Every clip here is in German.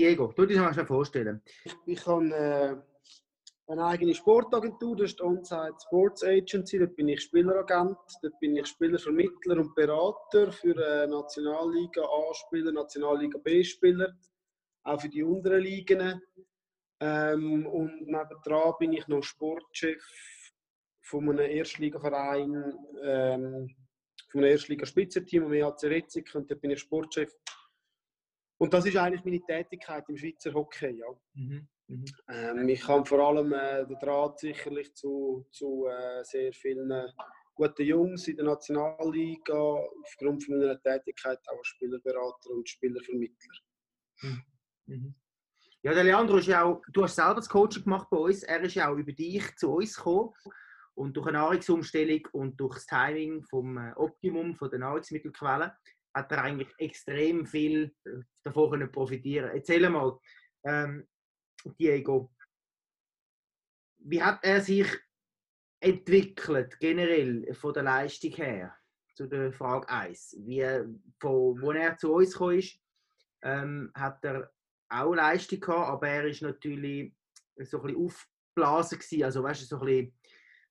Diego, du dich mal vorstellen. Ich, ich habe äh, eine eigene Sportagentur, das ist die Onside Sports Agency. Dort bin ich Spieleragent, dort bin ich Spielervermittler und Berater für äh, Nationalliga A-Spieler, Nationalliga B-Spieler, auch für die unteren Ligen. Ähm, und nebendran bin ich noch Sportchef von einem Erstligaverein, ähm, von einem Erstliga-Spitzenteam, am EHC Retzig, und dort bin ich Sportchef. Und das ist eigentlich meine Tätigkeit im Schweizer Hockey. Ja. Mhm. Mhm. Ähm, ich habe vor allem äh, den Draht sicherlich zu, zu äh, sehr vielen guten Jungs in der Nationalliga, aufgrund von meiner Tätigkeit auch als Spielerberater und Spielervermittler. Mhm. mhm. Ja, der Leandro ist ja auch, du hast selber das Coaching gemacht bei uns, er ist ja auch über dich zu uns gekommen und durch eine Nahrungsumstellung und durch das Timing vom äh, Optimum von der Nahrungsmittelquellen hat er eigentlich extrem viel äh, davon können profitieren. Erzähl mal, ähm, Diego, wie hat er sich entwickelt generell von der Leistung her? Zu der Frage 1. Wie, von wo er zu uns ist, ähm, hat er auch Leistung gehabt, aber er ist natürlich so ein bisschen aufgeblasen gewesen, also weißt so ein bisschen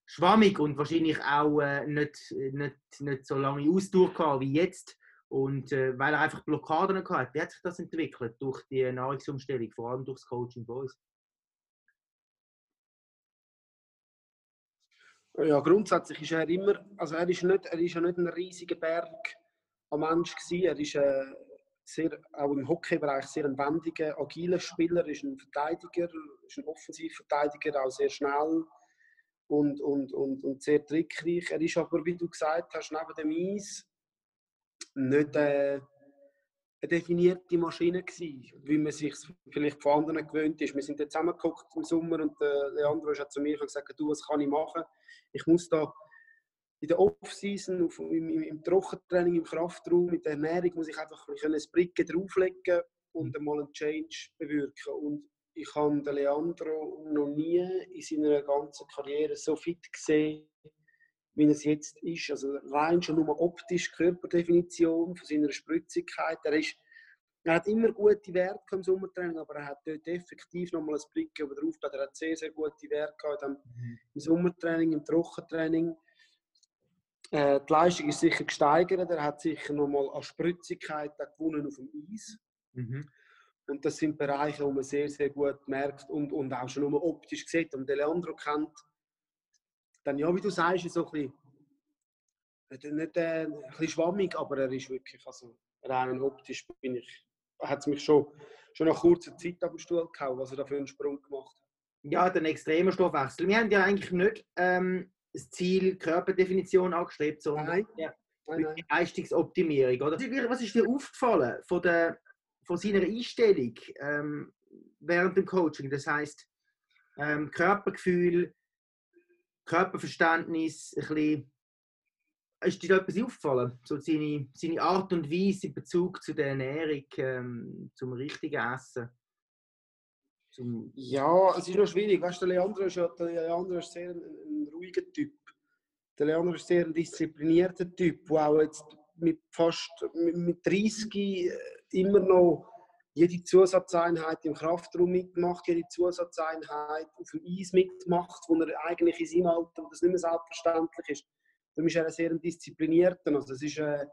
schwammig und wahrscheinlich auch äh, nicht, nicht, nicht so lange Ausdauer gehabt wie jetzt. Und äh, weil er einfach Blockaden hatte. Wie hat sich das entwickelt durch die Nahrungsumstellung, vor allem durch das Coaching bei uns? Ja, grundsätzlich ist er immer, also er ist, nicht, er ist ja nicht ein riesiger Berg an Mensch gewesen. Er ist äh, sehr, auch im Hockeybereich sehr ein wendiger, agiler Spieler, ist ein Verteidiger, ist ein Offensivverteidiger, auch sehr schnell und, und, und, und sehr trickreich. Er ist aber, wie du gesagt hast, neben dem Eis nicht äh, eine definierte Maschine gewesen, wie man sich vielleicht von anderen gewöhnt ist. Wir sind jetzt zusammengeguckt im Sommer und äh, Leandro hat zu mir gesagt, du, was kann ich machen? Ich muss da in der Off-Season, im, im, im Trockentraining, im Kraftraum, mit der Ernährung, muss ich einfach ein Bricken drauflegen und einmal einen Change bewirken. Und ich habe den Leandro noch nie in seiner ganzen Karriere so fit gesehen, wie es jetzt ist. Also rein schon nur optisch, Körperdefinition von seiner Spritzigkeit. Er, ist, er hat immer gute Werte im Sommertraining, aber er hat dort effektiv nochmal ein Blick drauf. Er hat sehr, sehr gute Werte gehabt mhm. im Sommertraining, im Trockentraining. Äh, die Leistung ist sicher gesteigert. Er hat sicher nochmal an Spritzigkeit gewonnen auf dem Eis. Mhm. Und das sind Bereiche, wo man sehr, sehr gut merkt und, und auch schon nur optisch sieht. Und der Leandro kennt dann ja, wie du sagst, ist so ein bisschen, nicht äh, ein bisschen schwammig, aber er ist wirklich, also rein optisch bin ich, hat es mich schon, schon nach kurzer Zeit auf den Stuhl gehauen, was er da für einen Sprung gemacht hat. Ja, den extremen Stoffwechsel. Wir haben ja eigentlich nicht ähm, das Ziel Körperdefinition angestrebt, sondern nein. Ja, nein, nein. Leistungsoptimierung. Oder? Was ist dir aufgefallen von, der, von seiner Einstellung ähm, während dem Coaching? Das heißt ähm, Körpergefühl, Körperverständnis, ein bisschen, ist dir etwas aufgefallen? So seine, seine Art und Weise in Bezug zu der Ernährung, ähm, zum richtigen Essen? Zum ja, es ist noch schwierig. Weißt, der, Leandro ist ja, der Leandro ist sehr ein, ein ruhiger Typ. Der Leandro ist sehr ein disziplinierter Typ, der auch jetzt mit fast mit, mit 30 äh, immer noch jede Zusatzeinheit im Kraftraum mitmacht, jede Zusatzeinheit auf dem Eis mitmacht, wo er eigentlich in seinem Alter, wo das nicht mehr selbstverständlich ist. Darum ist er sehr diszipliniert. Also es ist, äh,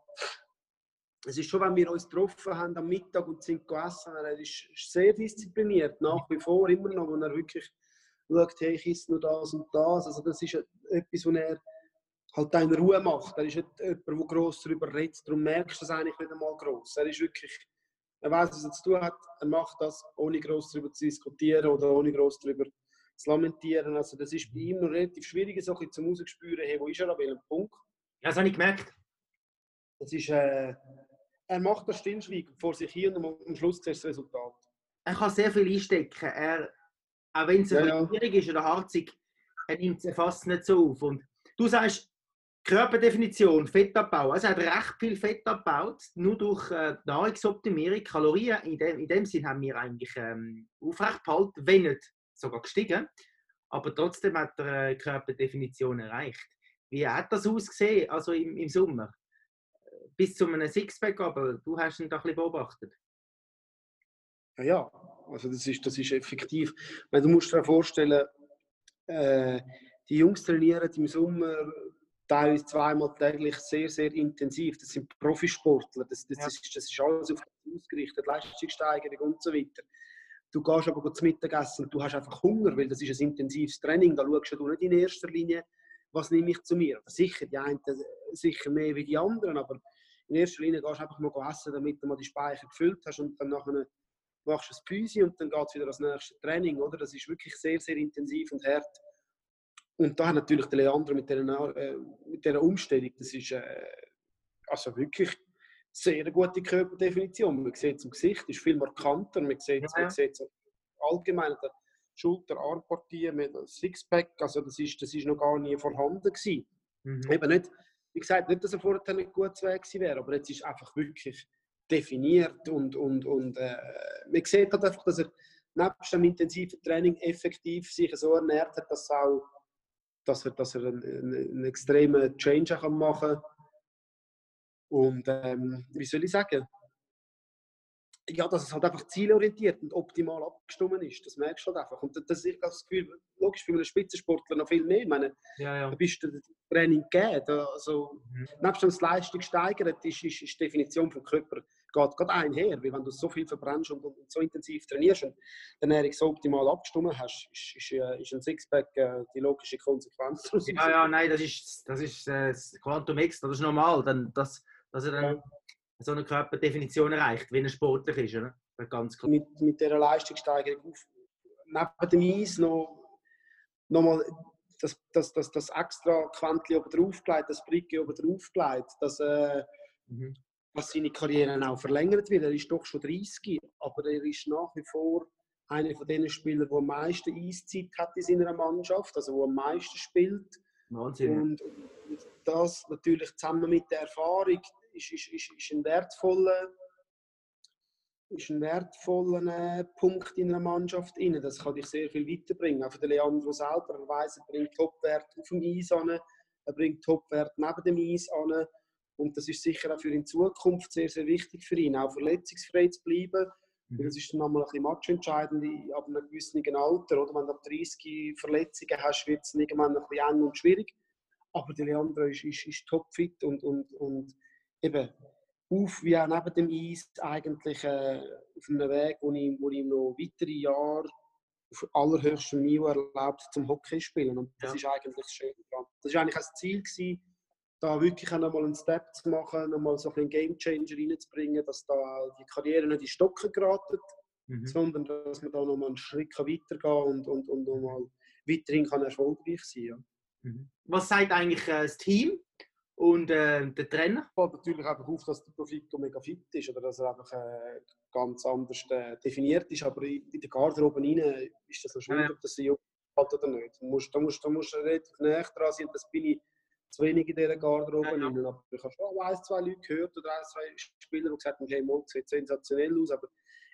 es ist schon, wenn wir uns getroffen haben am Mittag und sind gegessen, er ist sehr diszipliniert, nach wie vor immer noch, wenn er wirklich schaut, hey, ich esse nur das und das. Also das ist etwas, was er halt in Ruhe macht. Er ist nicht jemand, der gross darüber redet, darum merkst du das eigentlich nicht einmal gross. Er ist wirklich weiß, was er zu tun hat. Er macht das, ohne groß darüber zu diskutieren oder ohne groß darüber zu lamentieren. Also das ist bei ihm noch relativ schwierig, so ein zum Rausspüren, hey, wo ist er an welchem Punkt. Ja, das habe ich gemerkt. Das ist, äh, er macht das Stillschweigen vor sich hin und am Schluss siehst du das Resultat. Er kann sehr viel einstecken. Er, auch wenn es ja, ja. schwierig ist oder harzig, er nimmt es fast nicht so auf. Und du sagst, Körperdefinition, Fettabbau. Also er hat recht viel Fett abgebaut, nur durch äh, Nahrungsoptimierung, Kalorien. In dem, in dem Sinn haben wir eigentlich ähm, aufrecht behalten, wenn nicht sogar gestiegen. Aber trotzdem hat er äh, Körperdefinition erreicht. Wie hat das ausgesehen, also im, im Sommer? Bis zu einem Sixpack, aber du hast ihn da ein bisschen beobachtet. Ja, ja. also das ist, das ist effektiv. Weil du musst dir vorstellen, äh, die Jungs trainieren im Sommer teilweise zweimal täglich sehr, sehr intensiv. Das sind Profisportler, das, das, ja. ist, das ist alles auf das ausgerichtet, Leistungssteigerung und so weiter. Du gehst aber zum Mittagessen und du hast einfach Hunger, weil das ist ein intensives Training. Da schaust du nicht in erster Linie, was nehme ich zu mir. Sicher, die einen sicher mehr wie die anderen, aber in erster Linie gehst du einfach mal essen, damit du mal die Speicher gefüllt hast und dann nachher machst du ein Püsi und dann geht es wieder ans nächste Training. Oder? Das ist wirklich sehr, sehr intensiv und hart. Und da hat natürlich der Leandro mit dieser, äh, mit dieser Umstellung, das ist äh, also wirklich sehr gute Körperdefinition. Man sieht es im Gesicht, ist viel markanter, man sieht es ja. allgemein an der Schulter, Armpartie, mit Sixpack, also das ist, das ist noch gar nie vorhanden gewesen. Mhm. Eben nicht, wie gesagt, nicht, dass er vorher nicht gut zu gewesen wäre, aber jetzt ist einfach wirklich definiert und, und, und äh, man sieht halt einfach, dass er nebst dem intensiven Training effektiv sich so ernährt hat, dass, auch, dass er, dass er einen, einen extremen Change machen kann. Und ähm, wie soll ich sagen? Ja, dass es halt einfach zielorientiert und optimal abgestimmt ist. Das merkst du halt einfach. Und das, ich das Gefühl, logisch, bei einem Spitzensportler noch viel mehr. Ich meine, ja, ja. da bist du Training gegeben. Also, mhm. Nebst dem Leistung steigern, ist, ist, ist die Definition vom Körper geht, geht einher. Weil wenn du so viel verbrennst und, und so intensiv trainierst und die Ernährung so optimal abgestimmt hast, ist, ist, äh, ist ein Sixpack äh, die logische Konsequenz. Ja, ja, nein, das ist, das ist äh, das Quantum X, das ist normal. Dann, das, dass er dann so eine Körperdefinition erreicht, wie er sportlich ist. Oder? Ganz klar. Mit, mit dieser Leistungssteigerung auf, neben dem Eis noch, noch mal das, das, das, das extra Quäntchen oben draufgelegt, das Bricke oben draufgelegt, dass, äh, mhm. dass seine Karriere auch verlängert wird. Er ist doch schon 30, aber er ist nach wie vor einer von den Spielern, der am meisten Eiszeit hat in seiner Mannschaft, also der am meisten spielt. Wahnsinn. Und das natürlich zusammen mit der Erfahrung, ist, ist, ist, ist ein wertvoller, ist ein wertvoller äh, Punkt in einer Mannschaft. Das kann dich sehr viel weiterbringen. Auch für den Leandro selber, er weiss, er bringt Topwert auf dem Eis an, er bringt Topwert neben dem Eis an. Und das ist sicher auch für in Zukunft sehr, sehr wichtig für ihn, auch verletzungsfrei zu bleiben. Mhm. Das ist dann nochmal ein bisschen matchentscheidend ab einem gewissen Alter. Oder? Wenn du ab 30 Verletzungen hast, wird es irgendwann ein bisschen eng und schwierig. Aber der Leandro ist, ist, ist topfit und, und, und eben auf wie auch neben dem Eis eigentlich äh, auf einem Weg, wo ich, wo ich noch weitere Jahre auf allerhöchstem Niveau erlaubt zum Hockey spielen. Und das ja. ist eigentlich schön Das war eigentlich ein Ziel, gewesen, da wirklich auch nochmal einen Step zu machen, nochmal so ein Game Changer reinzubringen, dass da die Karriere nicht in Stocken geraten, mhm. sondern dass man da nochmal einen Schritt weitergehen kann und, und, und nochmal weiterhin kann erfolgreich sein kann. Ja. Mhm. Was sagt eigentlich äh, das Team und äh, der Trainer? fällt natürlich einfach auf, dass der Profito mega fit ist oder dass er einfach äh, ganz anders äh, definiert ist. Aber in, in der Garderobe rein ist das noch schwierig, ja. ob das sie hat oder nicht. Da musst, da musst, da musst relativ näher dran sein. Das bin ich zu wenig in dieser Garderobe ja, ja. Aber ich habe schon ein, zwei Leute gehört oder ein, zwei Spieler, die gesagt haben, hey, Mo, sieht sensationell aus. Aber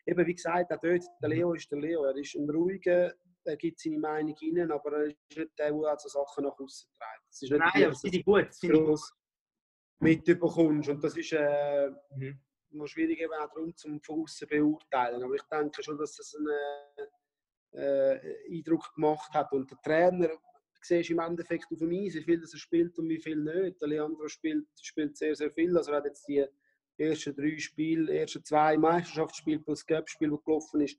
eben, wie gesagt, auch dort, der mhm. Leo ist der Leo. Er ist ein ruhiger, er gibt seine Meinung rein, aber er ist nicht der, der also Sachen nach außen trägt. Das Nein, aber sind die gut. Sind die mitbekommst. Und das ist äh, mhm. noch schwierig eben auch darum, zum von außen beurteilen. Aber ich denke schon, dass das einen äh, Eindruck gemacht hat. Und der Trainer, siehst im Endeffekt auf dem Eis, wie viel das er spielt und wie viel nicht. Der Leandro spielt, spielt sehr, sehr viel. Also er hat jetzt die ersten drei Spiele, ersten zwei Meisterschaftsspiele plus Cup-Spiel, die gelaufen ist,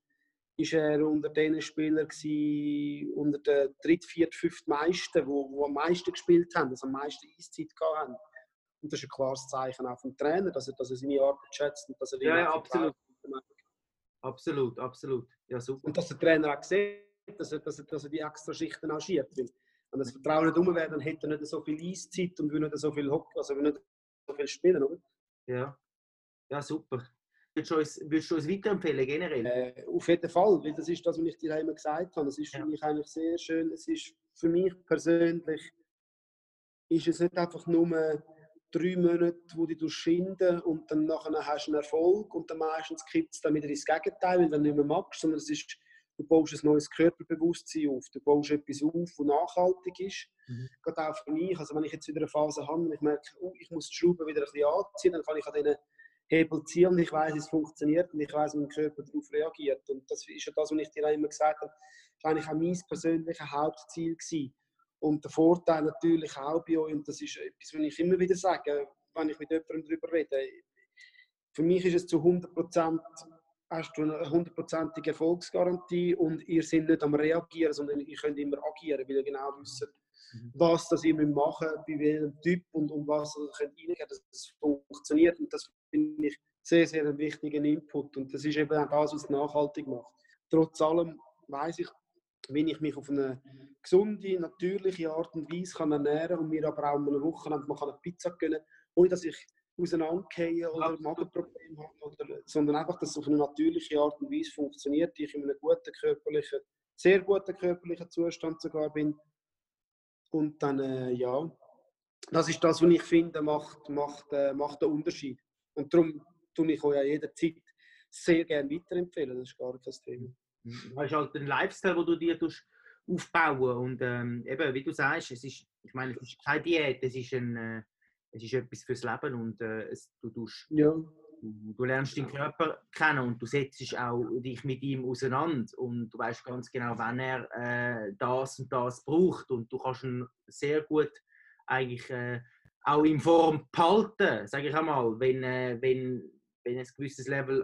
ist er unter den Spielern gewesen, unter den dritt, viert, fünft meisten, die, die am meisten gespielt haben, also am meisten Eiszeit gehabt haben. Und das ist ein klares Zeichen auch vom Trainer, dass er, dass er seine Arbeit schätzt und dass er ja, ja absolut. Absolut, absolut. Ja, super. Und dass der Trainer auch sieht, dass er, dass er, dass er die extra Schichten auch schiebt. Wenn das Vertrauen nicht um wäre, dann hätte er nicht so viel Eiszeit und würde nicht so viel Hockey, also nicht so viel spielen, oder? Ja. Ja, super. Würdest du uns, würdest du uns weiterempfehlen, generell? Äh, auf jeden Fall, weil das ist das, was ich dir immer gesagt habe. Es ist für ja. mich eigentlich sehr schön. Es ist für mich persönlich ist es nicht einfach nur drei Monate, wo du schinden und dann nachher hast du einen Erfolg und dann meistens kippt es dann wieder ins Gegenteil, weil du nicht mehr magst, sondern es ist, du baust ein neues Körperbewusstsein auf, du baust etwas auf, das nachhaltig ist. Mhm. Gerade auch für mich, also wenn ich jetzt wieder eine Phase habe und ich merke, oh, ich muss die Schrauben wieder ein bisschen anziehen, dann kann ich an diesen Hebel ziehen und ich weiß, es funktioniert und ich weiß, wie mein Körper darauf reagiert. Und das ist ja das, was ich dir auch immer gesagt habe, das war eigentlich auch mein persönliches Hauptziel gewesen. Und der Vorteil natürlich auch bei euch, und das ist etwas, was ich immer wieder sage, wenn ich mit jemandem darüber rede, für mich ist es zu 100% hast du eine hundertprozentige Erfolgsgarantie und ihr seid nicht am Reagieren, sondern ihr könnt immer agieren, weil ihr genau wisst, mhm. was das ihr machen müsst, bei welchem Typ und um was ihr könnt reingehen, dass es funktioniert. Und das finde ich sehr, sehr einen wichtigen Input. Und das ist eben auch das, was es nachhaltig macht. Trotz allem weiß ich, wenn ich mich auf eine gesunde, natürliche Art und Weise kann ernähren kann und mir aber auch eine Woche lang eine Pizza gönnen ohne dass ich auseinandergehen oder Magenprobleme habe, oder, sondern einfach, dass es auf eine natürliche Art und Weise funktioniert, ich in einem guten körperlichen, sehr guten körperlichen Zustand sogar bin. Und dann, äh, ja, das ist das, was ich finde, macht, macht, äh, macht den Unterschied. Und darum tue ich euch ja jederzeit sehr gerne weiterempfehlen, das ist gar kein Thema. Du hast halt den Lifestyle, den du dir aufbauen und ähm, eben, wie du sagst, es ist, ich meine, es ist keine Diät, es ist ein, äh, es ist etwas fürs Leben und äh, es, du, tust, ja. du, du, lernst deinen Körper kennen und du setzt auch dich mit ihm auseinander und du weißt ganz genau, wann er äh, das und das braucht und du kannst ihn sehr gut eigentlich äh, auch in Form behalten, sage ich einmal, wenn, äh, wenn, wenn ein gewisses Level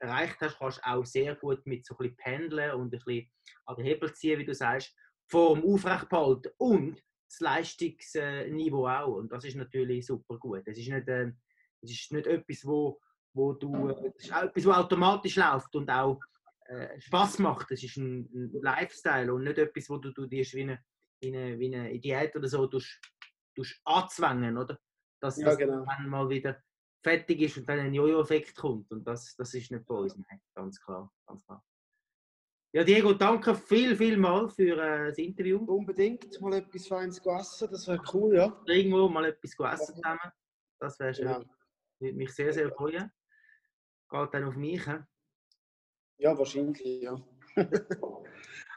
erreicht hast, kannst du auch sehr gut mit so ein bisschen pendeln und ein bisschen an den Hebel ziehen, wie du sagst, Form aufrecht behalten und das Leistungsniveau auch. Und das ist natürlich super gut. Es ist nicht, äh, es ist nicht etwas, wo, wo du, äh, es ist etwas, was automatisch läuft und auch äh, Spaß macht. Es ist ein, ein, Lifestyle und nicht etwas, wo du, du dir wie eine, wie, eine, wie eine Diät oder so tust anzwängen, oder? Dass ja, das genau. dann mal wieder fertig ist und dann ein Jojo-Effekt kommt. Und das, das ist nicht bei uns, Nein, ganz klar. Ganz klar. Ja, Diego, danke viel, viel mal für äh, das Interview. Unbedingt mal etwas Feines essen, das wäre cool, ja. Irgendwo mal etwas essen zusammen. Das wäre schön. Ja. Würde mich sehr, sehr freuen. Geht dann auf mich, he? Ja, wahrscheinlich, ja.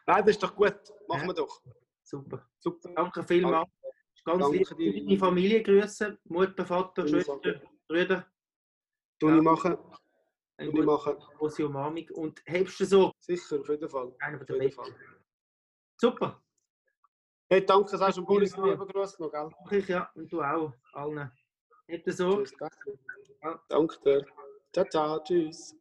Nein, das ist doch gut. Machen ja. wir doch. Super. Super. Danke vielmals. Ganz Danke deine Familie grüßen. Mutter, Vater, Schwester, Brüder. Tun ja. machen. Eine gute, machen. große Umarmung. Und hebst du so? Sicher, auf jeden Fall. Einer von den Fall. Super. Hey, danke, sagst du Boris lieber Gruß noch, gell? Ich, ja, und du auch, allen. Hebt so? Tschüss, danke. Ja. Danke dir. Ciao, ciao, tschüss.